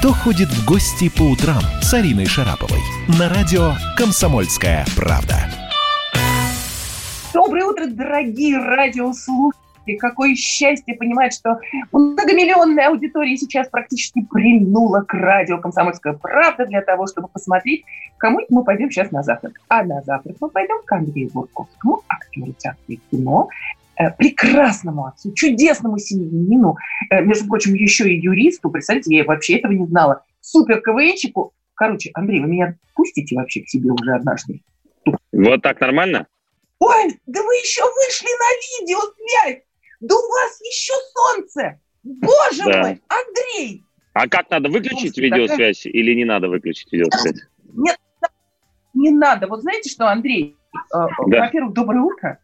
«Кто ходит в гости по утрам» с Ариной Шараповой на радио «Комсомольская правда». Доброе утро, дорогие радиослушатели. Какое счастье понимать, что многомиллионная аудитория сейчас практически прильнула к радио «Комсомольская правда» для того, чтобы посмотреть, кому мы пойдем сейчас на завтрак. А на завтрак мы пойдем к Андрею Бурковскому, актеру театра кино, прекрасному отцу, чудесному семьянину, э, между прочим, еще и юристу, представляете, я вообще этого не знала, супер КВНчику. Короче, Андрей, вы меня пустите вообще к себе уже однажды? Вот так нормально? Ой, да вы еще вышли на видеосвязь! Да у вас еще солнце! Боже да. мой, Андрей! А как надо выключить Слушайте, видеосвязь такая... или не надо выключить видеосвязь? Нет, не надо. Вот знаете что, Андрей? Э, да. Во-первых, доброе утро.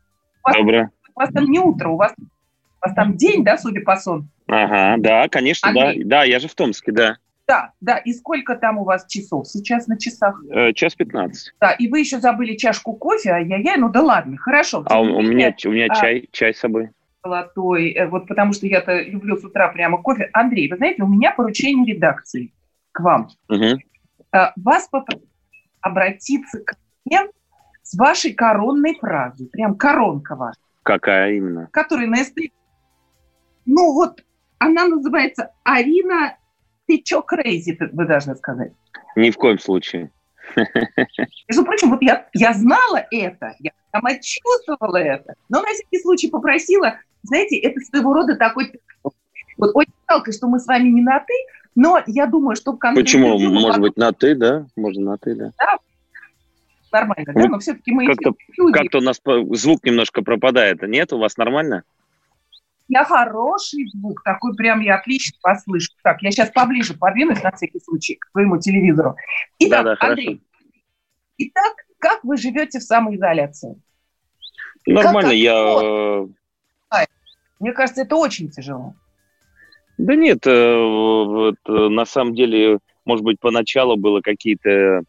Доброе у вас там не утро, у вас, у вас там день, да, судя по сон? Ага, да, конечно, Андрей. да. Да, я же в Томске, да. Да, да. И сколько там у вас часов сейчас на часах? Э, час пятнадцать. Да, и вы еще забыли чашку кофе, ай-яй-яй, ну да ладно, хорошо. А у, у меня, у меня а, чай, чай с собой. Золотой, э, вот потому что я-то люблю с утра прямо кофе. Андрей, вы знаете, у меня поручение редакции к вам. Угу. Вас попросили обратиться к мне с вашей коронной фразой, прям коронка ваша. Какая именно? Которая на СТ. Ну вот, она называется Арина, ты чё крейзи, вы должны сказать. Ни в коем случае. Между прочим, вот я, я знала это, я сама чувствовала это, но на всякий случай попросила, знаете, это своего рода такой... Вот очень жалко, что мы с вами не на «ты», но я думаю, что в конце... Почему? Может быть, на «ты», да? Можно на «ты», да? Да, нормально, да? Но все-таки мы как-то, люди. Как-то у нас звук немножко пропадает. Нет, у вас нормально? Я хороший звук, такой прям я отлично послышу. Так, я сейчас поближе подвинусь на всякий случай к твоему телевизору. Итак, да, да, Андрей, итак, как вы живете в самоизоляции? Нормально, как, я... Мне кажется, это очень тяжело. Да нет, э, вот, э, на самом деле, может быть, поначалу было какие-то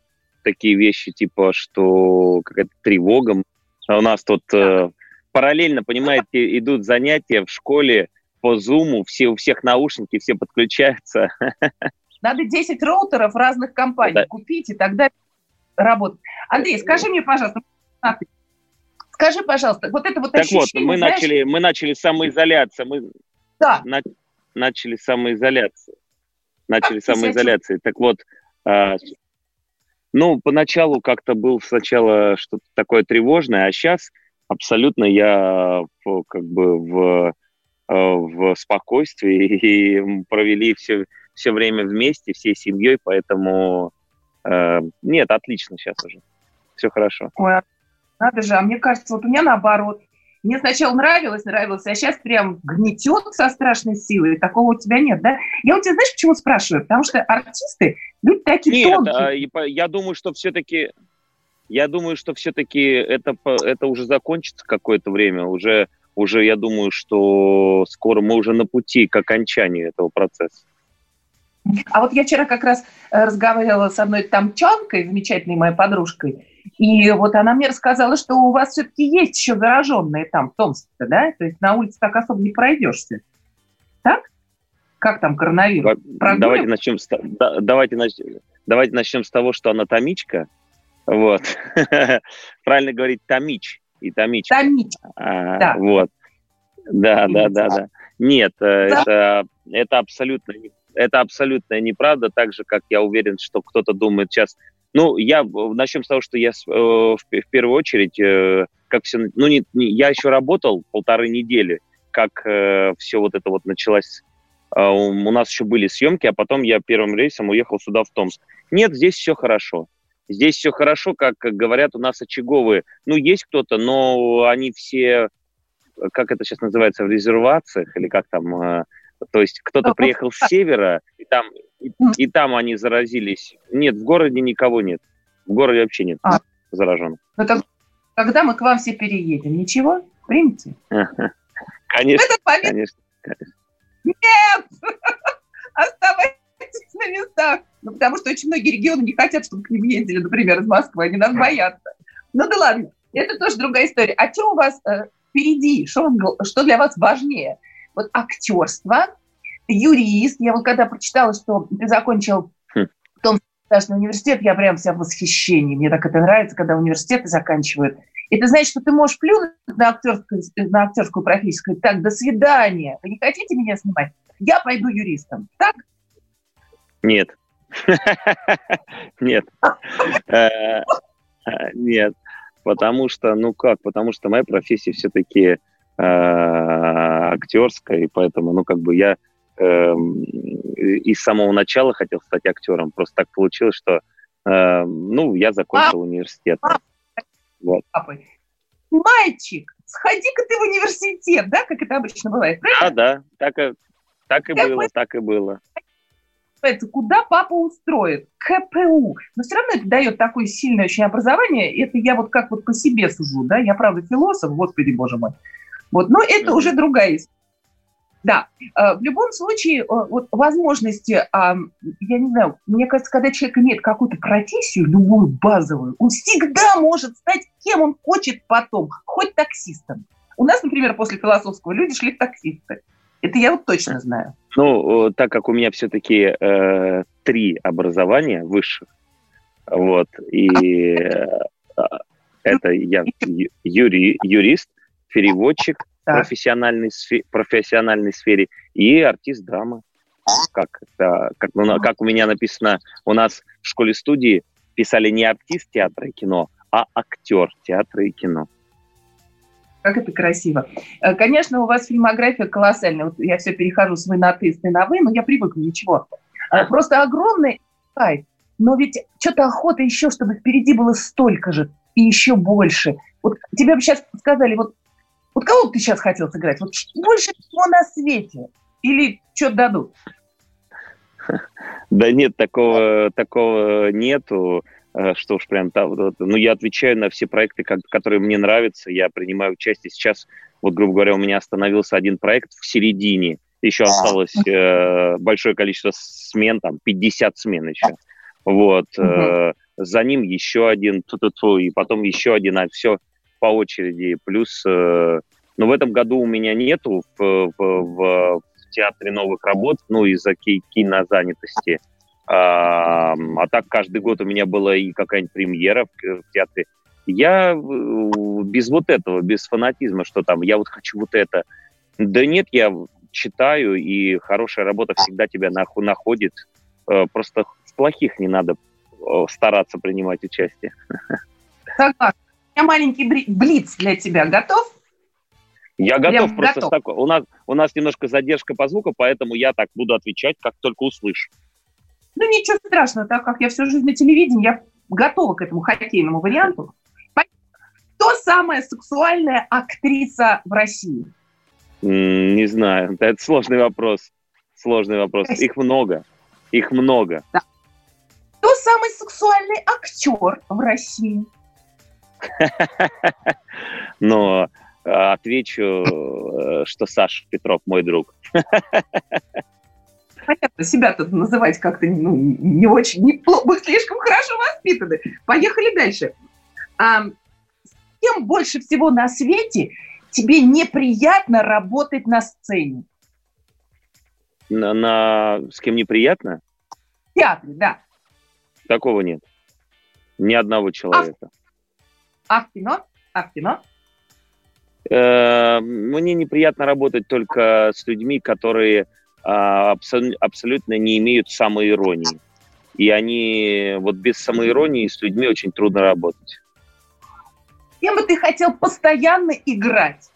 такие вещи, типа, что какая-то тревога. А у нас тут э, параллельно, понимаете, идут занятия в школе по зуму, все, у всех наушники, все подключаются. Надо 10 роутеров разных компаний да. купить, и тогда работать. Андрей, скажи мне, пожалуйста, скажи, пожалуйста, вот это вот так ощущение... Так вот, мы, знаешь... начали, мы начали самоизоляцию. Мы да. на, начали самоизоляцию. Начали самоизоляцию. Так вот, а, ну, поначалу как-то был сначала что-то такое тревожное, а сейчас абсолютно я как бы в, э, в спокойствии и провели все, все время вместе, всей семьей, поэтому э, нет, отлично сейчас уже. Все хорошо. Ой, надо же, а мне кажется, вот у меня наоборот. Мне сначала нравилось, нравилось, а сейчас прям гнетет со страшной силой. Такого у тебя нет, да? Я у тебя знаешь, почему спрашиваю? Потому что артисты, люди такие нет, тонкие. А, я думаю, что все-таки я думаю, что все-таки это, это уже закончится какое-то время. Уже, уже я думаю, что скоро мы уже на пути к окончанию этого процесса. А вот я вчера как раз э, разговаривала с одной тамчанкой, замечательной моей подружкой, и вот она мне рассказала, что у вас все-таки есть еще зараженные там в Томске, да? То есть на улице так особо не пройдешься. Так? Как там коронавирус? Давайте начнем, с, да, давайте, нач, давайте начнем с того, что она томичка. Вот. Правильно говорить томич и томичка. Томич. А, да. Вот. Да, да, да, да. Нет, э, да. это, это абсолютно это абсолютно неправда, так же, как я уверен, что кто-то думает сейчас ну, я начнем с того, что я э, в, в первую очередь, э, как все, ну, не, не, я еще работал полторы недели, как э, все вот это вот началось. Э, у нас еще были съемки, а потом я первым рейсом уехал сюда, в Томск. Нет, здесь все хорошо. Здесь все хорошо, как говорят у нас очаговые. Ну, есть кто-то, но они все, как это сейчас называется, в резервациях, или как там, э, то есть кто-то приехал с севера, и там и, и там они заразились. Нет, в городе никого нет. В городе вообще нет а. зараженных. Ну, так, когда мы к вам все переедем, ничего? Примите? Конечно, конечно, конечно. Нет! Оставайтесь на местах. Ну, потому что очень многие регионы не хотят, чтобы к ним ездили, например, из Москвы. Они нас боятся. Ну да ладно, это тоже другая история. А что у вас э, впереди? Что, что для вас важнее? Вот актерство юрист. Я вот когда прочитала, что ты закончил хм. Том государственный университет, я прям вся в восхищении. Мне так это нравится, когда университеты заканчивают. Это значит, что ты можешь плюнуть на актерскую, на актерскую профессию, сказать, так, до свидания, вы не хотите меня снимать? Я пойду юристом. Так? Нет. Нет. Э, нет. Потому что, ну как, потому что моя профессия все-таки э, актерская, и поэтому, ну как бы я эм, и с самого начала хотел стать актером. Просто так получилось, что, эм, ну, я закончил университет. Вот. Мальчик, сходи-ка ты в университет, да, как это обычно бывает, правильно? Да, да, так и, так и было, так и было. Куда папа устроит? КПУ. Но все равно это дает такое сильное очень образование. Это я вот как вот по себе сужу, да, я правда философ, господи боже мой. Вот, но это уже другая история. Да, э, в любом случае, э, вот возможности, я не знаю, мне кажется, когда человек имеет какую-то профессию, любую базовую, он всегда может стать кем он хочет потом, хоть таксистом. У нас, например, после философского люди шли в таксисты. Это я вот точно знаю. Ну, так как у меня все-таки э, три образования высших, вот, и э, это я юри, юрист, переводчик, профессиональной, сфере, профессиональной сфере и артист драмы. Как, да, как, ну, как у меня написано, у нас в школе-студии писали не артист театра и кино, а актер театра и кино. Как это красиво. Э, конечно, у вас фильмография колоссальная. Вот я все перехожу с вы на ты, с ты на вы, но я привыкла, ничего. Э, просто огромный кайф. Но ведь что-то охота еще, чтобы впереди было столько же и еще больше. Вот тебе бы сейчас сказали, вот вот кого бы ты сейчас хотел сыграть? Вот больше всего на свете? Или что-то дадут? Да нет, такого, такого нету, э, что уж прям там. Ну, я отвечаю на все проекты, которые мне нравятся, я принимаю участие. Сейчас, вот, грубо говоря, у меня остановился один проект в середине, еще осталось э, большое количество смен, там 50 смен еще. Вот. Э, за ним еще один, ту -ту -ту, и потом еще один, а все по очереди. Плюс, э, ну, в этом году у меня нету в, в, в, в театре новых работ, ну, из-за кинозанятости. А, а так каждый год у меня была и какая-нибудь премьера в, в театре. Я э, без вот этого, без фанатизма, что там, я вот хочу вот это. Да нет, я читаю, и хорошая работа всегда тебя находит. Э, просто в плохих не надо стараться принимать участие. Согласна меня маленький блиц для тебя. Готов? Я готов, Прям просто готов. Так, у, нас, у нас немножко задержка по звуку, поэтому я так буду отвечать, как только услышу. Ну, ничего страшного, так как я всю жизнь на телевидении, я готова к этому хоккейному варианту. Кто самая сексуальная актриса в России? Не знаю, это сложный вопрос. Сложный вопрос. Их много. Их много. Да. Кто самый сексуальный актер в России? Но э, отвечу, э, что Саша Петров мой друг. Понятно, себя тут называть как-то ну, не очень, не, мы слишком хорошо воспитаны. Поехали дальше. А, с кем больше всего на свете тебе неприятно работать на сцене? На, на... С кем неприятно? В театре, да. Такого нет. Ни одного человека. А А в кино? Э, мне неприятно работать только с людьми, которые а, абсолютно не имеют самоиронии. И они вот без самоиронии с людьми очень трудно работать. С кем бы ты хотел постоянно играть?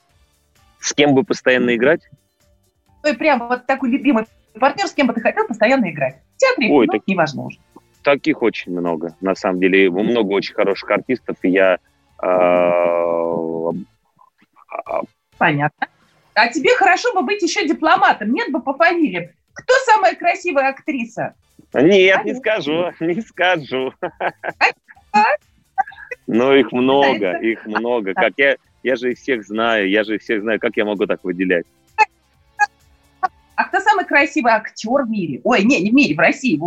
С кем бы постоянно играть? Ну и прям вот такой любимый партнер, с кем бы ты хотел постоянно играть? В театре, Ой, ну, так... неважно уже. Таких очень много, на самом деле. Много очень хороших артистов, и я Понятно. А тебе хорошо бы быть еще дипломатом, нет бы по фамилиям. Кто самая красивая актриса? Нет, а? не скажу, не скажу. Но их много, их много. Как я, я же их всех знаю, я же их всех знаю. Как я могу так выделять? А кто самый красивый актер в мире? Ой, не, не в мире, в России.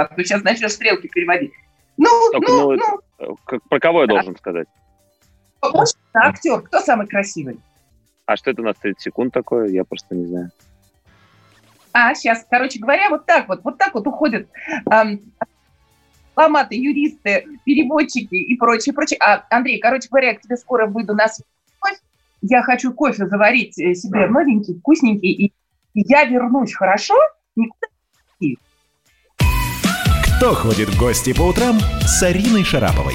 А то сейчас начнешь стрелки переводить. Ну, Только, ну, ну, ну. Про кого я должен сказать? Мужчина, актер, кто самый красивый? А что это у нас 30 секунд такое? Я просто не знаю. А, сейчас, короче говоря, вот так вот, вот так вот уходят эм, дипломаты, юристы, переводчики и прочее, прочее. А, Андрей, короче говоря, я к тебе скоро выйду на связь. Я хочу кофе заварить э, себе новенький, вкусненький, и я вернусь, хорошо? Никуда не Кто ходит в гости по утрам с Ариной Шараповой?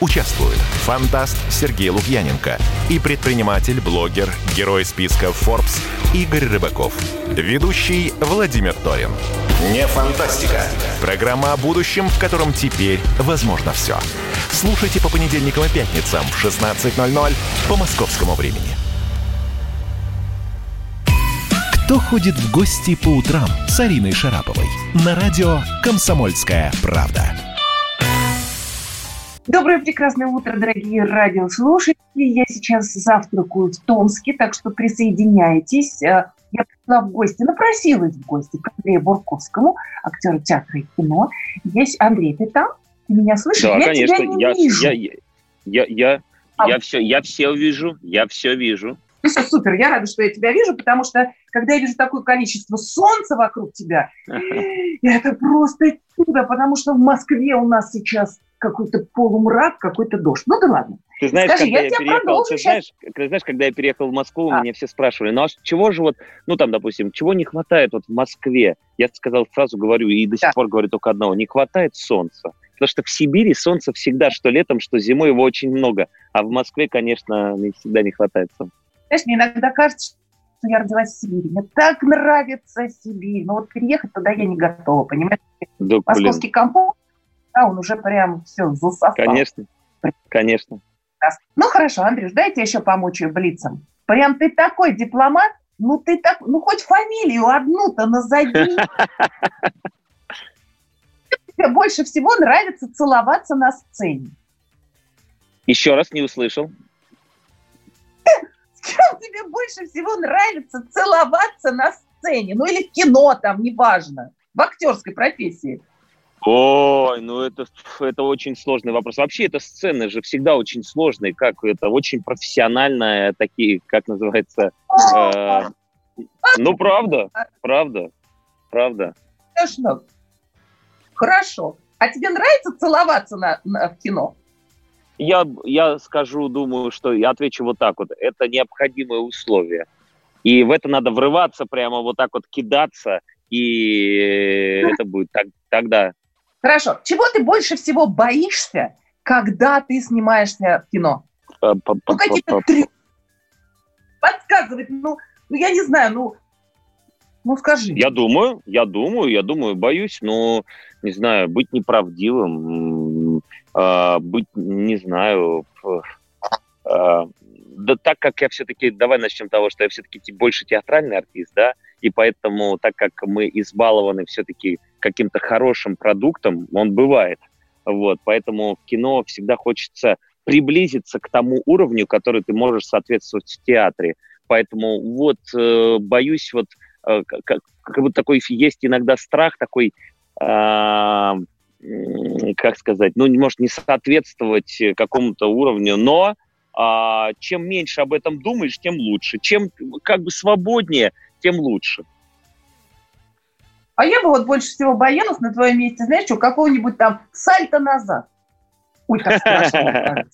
Участвуют фантаст Сергей Лукьяненко и предприниматель, блогер, герой списка Forbes Игорь Рыбаков. Ведущий Владимир Торин. Не фантастика. Программа о будущем, в котором теперь возможно все. Слушайте по понедельникам и пятницам в 16.00 по московскому времени. Кто ходит в гости по утрам с Ариной Шараповой? На радио «Комсомольская правда». Доброе прекрасное утро, дорогие радиослушатели. Я сейчас завтракаю в Томске, так что присоединяйтесь. Э, я пришла в гости, напросилась в гости к Андрею Бурковскому, актеру театра и кино. Есть Андрей, ты там? Ты меня слышишь? Да, я конечно. Тебя не я, вижу. Я, я, я, я, а... я, все, я все вижу, я все вижу. Ну все, супер, я рада, что я тебя вижу, потому что когда я вижу такое количество солнца вокруг тебя, это просто чудо, потому что в Москве у нас сейчас какой-то полумрак, какой-то дождь. Ну да ладно. Ты знаешь, Скажи, когда я, я переехал, ты знаешь, ты знаешь, когда я переехал в Москву, а. меня все спрашивали, ну а чего же вот, ну там, допустим, чего не хватает вот в Москве? Я сказал фразу, говорю, и до сих да. пор говорю только одного, не хватает солнца. Потому что в Сибири солнца всегда, что летом, что зимой его очень много. А в Москве, конечно, не всегда не хватает солнца. Знаешь, мне иногда кажется, что я родилась в Сибири. Мне так нравится Сибирь. Но вот переехать туда я не готова, понимаешь? Да, Московский блин. компот да, он уже прям все засосал. Конечно, конечно. Ну хорошо, Андрюш, дайте еще помучаю блицем. Прям ты такой дипломат, ну ты так, ну хоть фамилию одну-то назови. Тебе больше всего нравится целоваться на сцене. Еще раз не услышал. С кем тебе больше всего нравится целоваться на сцене? Ну или в кино там, неважно. В актерской профессии. Ой, ну это, это очень сложный вопрос. Вообще, это сцены же всегда очень сложные, как это очень профессиональные такие, как называется. Э, ну, правда, правда, правда. Конечно. Хорошо. А тебе нравится целоваться на, на, в кино? Я, я скажу, думаю, что я отвечу вот так вот. Это необходимое условие. И в это надо врываться, прямо вот так вот кидаться, и это будет так, тогда Хорошо. Чего ты больше всего боишься, когда ты снимаешься в кино? Ну, какие-то три... Подсказывать, ну, ну, я не знаю, ну, ну, скажи. Я думаю, я думаю, я думаю, боюсь, но, не знаю, быть неправдивым, э, быть, не знаю, э, да так как я все-таки, давай начнем с того, что я все-таки больше театральный артист, да, и поэтому, так как мы избалованы все-таки каким-то хорошим продуктом, он бывает. Вот, поэтому в кино всегда хочется приблизиться к тому уровню, который ты можешь соответствовать в театре. Поэтому вот э, боюсь, вот э, как, как будто такой есть иногда страх такой, э, как сказать, ну, может не соответствовать какому-то уровню, но э, чем меньше об этом думаешь, тем лучше. Чем как бы свободнее, тем лучше. А я бы вот больше всего боялась на твоем месте, знаешь, что, какого-нибудь там сальто назад. Ой, как страшно,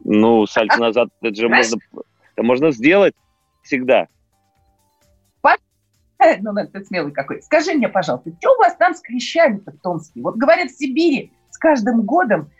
Ну, сальто назад, это же можно, это можно сделать всегда. Ну, это смелый какой. Скажи мне, пожалуйста, что у вас там с клещами-то в Томске? Вот говорят, в Сибири с каждым годом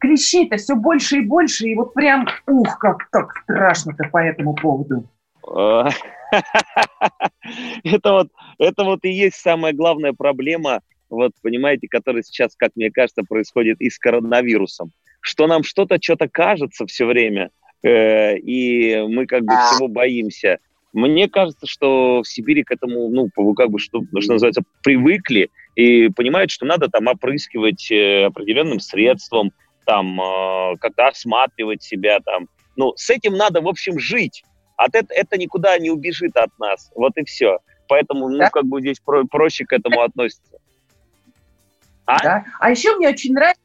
клещей-то все больше и больше, и вот прям, ух, как так страшно-то по этому поводу. Это вот, это вот и есть самая главная проблема, вот понимаете, которая сейчас, как мне кажется, происходит и с коронавирусом. Что нам что-то, что-то кажется все время, э, и мы как бы всего боимся. Мне кажется, что в Сибири к этому, ну, как бы, что, что называется, привыкли и понимают, что надо там опрыскивать э, определенным средством, там, э, как-то осматривать себя, там, Ну, с этим надо, в общем, жить. От это, это никуда не убежит от нас. Вот и все. Поэтому, ну, да? как бы здесь про, проще к этому относиться. А? Да. а еще мне очень нравится,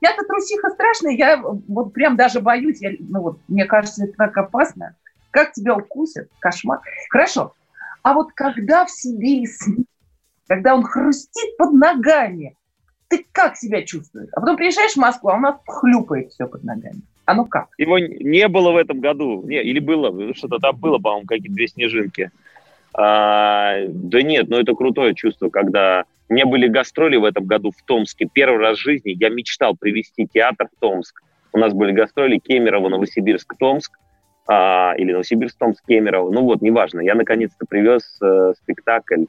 я-то трусиха страшная, я вот прям даже боюсь, я, ну вот, мне кажется, это так опасно. Как тебя укусят? Кошмар. Хорошо. А вот когда в Сибири когда он хрустит под ногами, ты как себя чувствуешь? А потом приезжаешь в Москву, а у нас хлюпает все под ногами. А ну как? Его не было в этом году. Не, или было, что-то там было, по-моему, какие-то две снежинки. А, да нет, ну это крутое чувство, когда... У меня были гастроли в этом году в Томске. Первый раз в жизни я мечтал привести театр в Томск. У нас были гастроли Кемерово, Новосибирск, Томск. А, или Новосибирск, Томск, Кемерово. Ну вот, неважно. Я наконец-то привез э, спектакль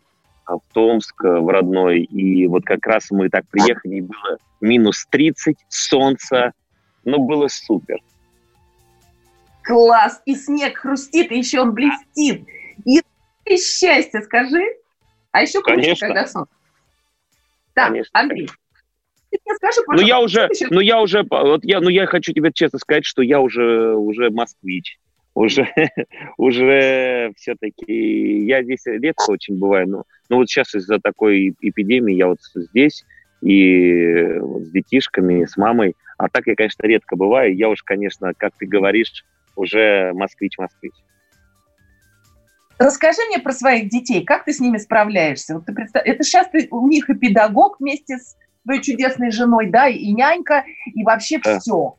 а, в Томск, э, в родной. И вот как раз мы так приехали, и было минус 30, солнце. Ну, было супер. Класс! И снег хрустит, и еще он блестит. И и счастье, скажи. А еще круче, Конечно. когда солнце. Так, Конечно. Андрей, скажи, Ну я уже, ну я уже, вот я, ну я хочу тебе честно сказать, что я уже, уже москвич. Уже, уже все-таки, я здесь редко очень бываю, но, но вот сейчас из-за такой эпидемии я вот здесь и вот с детишками, с мамой, а так я, конечно, редко бываю, я уж, конечно, как ты говоришь, уже москвич-москвич. Расскажи мне про своих детей, как ты с ними справляешься? Вот ты представь, это сейчас ты, у них и педагог вместе с твоей чудесной женой, да, и нянька, и вообще да. все.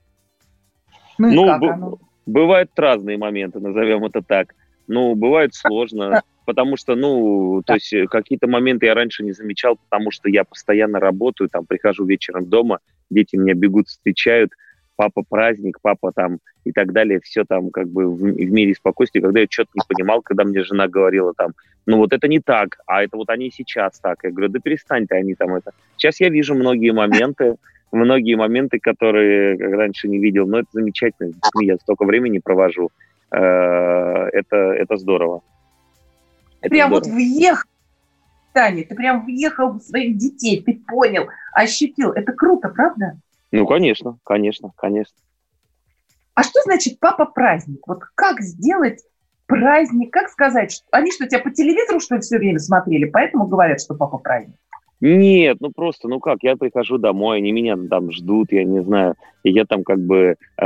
Ну, ну как б- оно? бывают разные моменты, назовем это так. Ну, бывает сложно, потому что, ну, то есть э, какие-то моменты я раньше не замечал, потому что я постоянно работаю, там, прихожу вечером дома, дети меня бегут, встречают – папа праздник, папа там и так далее, все там как бы в, в мире спокойствия, когда я что-то не понимал, когда мне жена говорила там, ну вот это не так, а это вот они сейчас так. Я говорю, да перестань ты, они там это. Сейчас я вижу многие моменты, многие моменты, которые раньше не видел, но это замечательно, с детьми я столько времени провожу, это, это здорово. Это прям здорово. вот въехал, Таня, ты прям въехал в своих детей, ты понял, ощутил, это круто, правда? Ну, конечно, конечно, конечно. А что значит папа праздник? Вот как сделать праздник, как сказать, они что, тебя по телевизору, что ли, все время смотрели, поэтому говорят, что папа праздник? Нет, ну просто, ну как, я прихожу домой, они меня там ждут, я не знаю, и я там как бы, э,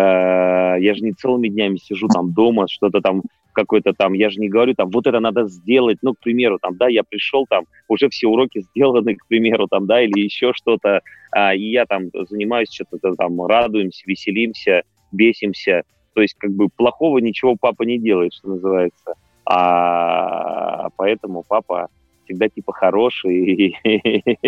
я же не целыми днями сижу там дома, что-то там какой-то там, я же не говорю там, вот это надо сделать, ну, к примеру, там, да, я пришел там, уже все уроки сделаны, к примеру, там, да, или еще что-то, а, и я там занимаюсь что-то там, радуемся, веселимся, бесимся, то есть как бы плохого ничего папа не делает, что называется, а поэтому папа всегда типа хороший.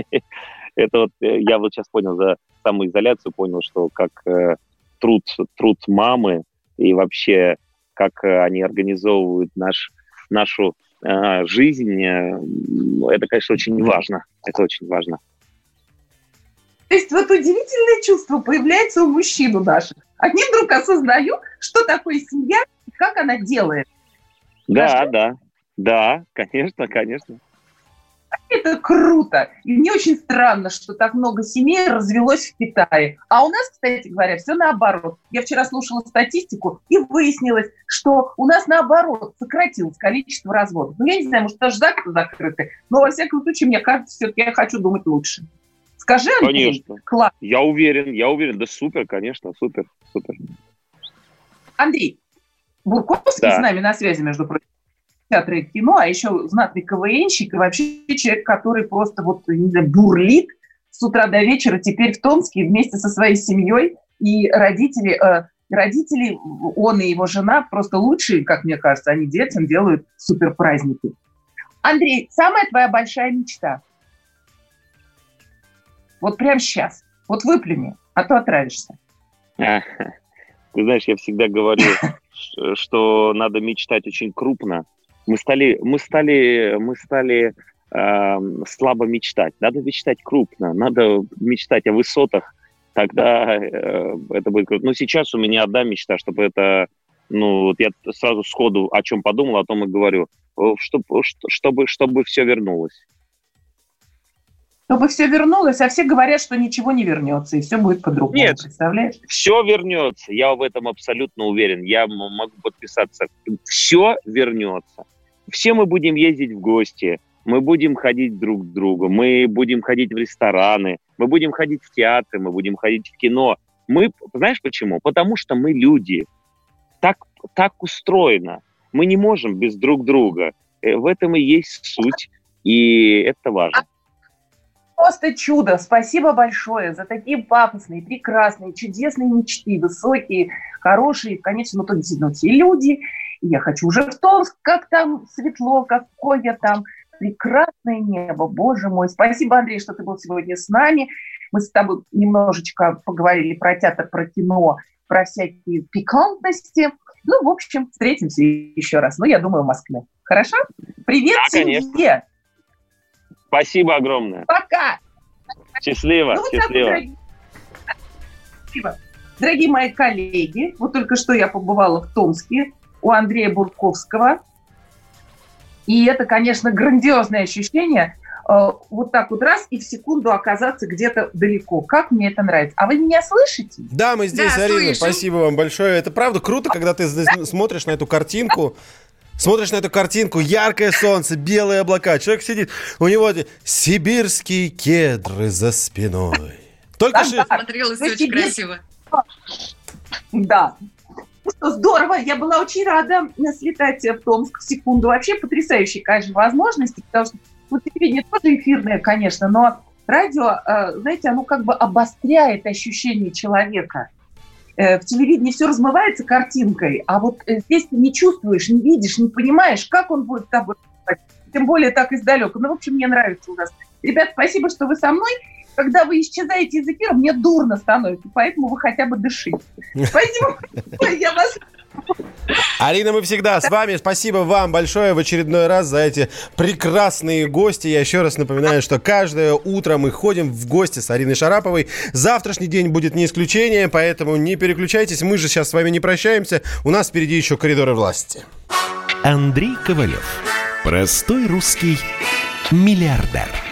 Это вот э, я вот сейчас понял за самоизоляцию, понял, что как э, труд, труд мамы и вообще как э, они организовывают наш, нашу э, жизнь, это, конечно, очень важно. Это очень важно. То есть вот удивительное чувство появляется у мужчин у наших. Они вдруг осознают, что такое семья и как она делает. Да, да, да, конечно, конечно. Это круто. И мне очень странно, что так много семей развелось в Китае. А у нас, кстати говоря, все наоборот. Я вчера слушала статистику, и выяснилось, что у нас наоборот сократилось количество разводов. Ну, я не знаю, может, даже закрыты закрыты. Но, во всяком случае, мне кажется, все-таки я хочу думать лучше. Скажи, Андрей, конечно. класс. Я уверен, я уверен. Да супер, конечно, супер, супер. Андрей, Бурковский да. с нами на связи, между прочим театра и кино, а еще знатный КВНщик и вообще человек, который просто вот знаю, бурлит с утра до вечера теперь в Томске вместе со своей семьей. И родители, э, родители, он и его жена просто лучшие, как мне кажется, они детям делают супер праздники. Андрей, самая твоя большая мечта? Вот прямо сейчас. Вот выплюни, а то отравишься. Ты знаешь, я всегда говорю, что надо мечтать очень крупно, мы стали, мы стали, мы стали э, слабо мечтать. Надо мечтать крупно, надо мечтать о высотах. Тогда э, это будет круто. Ну, сейчас у меня одна мечта, чтобы это, ну, вот я сразу сходу о чем подумал, о том и говорю, чтобы, чтобы, чтобы все вернулось. Чтобы все вернулось, а все говорят, что ничего не вернется, и все будет по-другому. Нет, представляешь? Все вернется, я в этом абсолютно уверен. Я могу подписаться. Все вернется. Все мы будем ездить в гости, мы будем ходить друг к другу, мы будем ходить в рестораны, мы будем ходить в театры, мы будем ходить в кино. Мы, знаешь почему? Потому что мы люди. Так, так устроено. Мы не можем без друг друга. Э, в этом и есть суть, и это важно просто чудо. Спасибо большое за такие пафосные, прекрасные, чудесные мечты, высокие, хорошие, конечно, ну, то действительно все люди. И я хочу уже в Томск, как там светло, какое там прекрасное небо, боже мой. Спасибо, Андрей, что ты был сегодня с нами. Мы с тобой немножечко поговорили про театр, про кино, про всякие пикантности. Ну, в общем, встретимся еще раз. Ну, я думаю, в Москве. Хорошо? Привет да, семье! Спасибо огромное. Пока. Счастливо, ну, счастливо. Дорогие... дорогие мои коллеги, вот только что я побывала в Томске у Андрея Бурковского. И это, конечно, грандиозное ощущение э, вот так вот раз и в секунду оказаться где-то далеко. Как мне это нравится. А вы меня слышите? Да, мы здесь, да, Арина. Слышим. Спасибо вам большое. Это правда круто, когда ты смотришь на эту картинку, Смотришь на эту картинку, яркое солнце, белые облака. Человек сидит, у него сибирские кедры за спиной. Только что... Смотрелось очень красиво. Да. Ну что, здорово. Я была очень рада слетать в Томск в секунду. Вообще потрясающие, конечно, возможности, потому что ну, телевидение тоже эфирное, конечно, но радио, э, знаете, оно как бы обостряет ощущение человека. Э, в телевидении все размывается картинкой, а вот э, здесь ты не чувствуешь, не видишь, не понимаешь, как он будет с тобой, тем более так издалека. Ну, в общем, мне нравится у нас. Ребят, спасибо, что вы со мной. Когда вы исчезаете из эфира, мне дурно становится, поэтому вы хотя бы дышите. Спасибо, я вас Арина, мы всегда с вами. Спасибо вам большое в очередной раз за эти прекрасные гости. Я еще раз напоминаю, что каждое утро мы ходим в гости с Ариной Шараповой. Завтрашний день будет не исключением, поэтому не переключайтесь. Мы же сейчас с вами не прощаемся. У нас впереди еще коридоры власти. Андрей Ковалев. Простой русский миллиардер.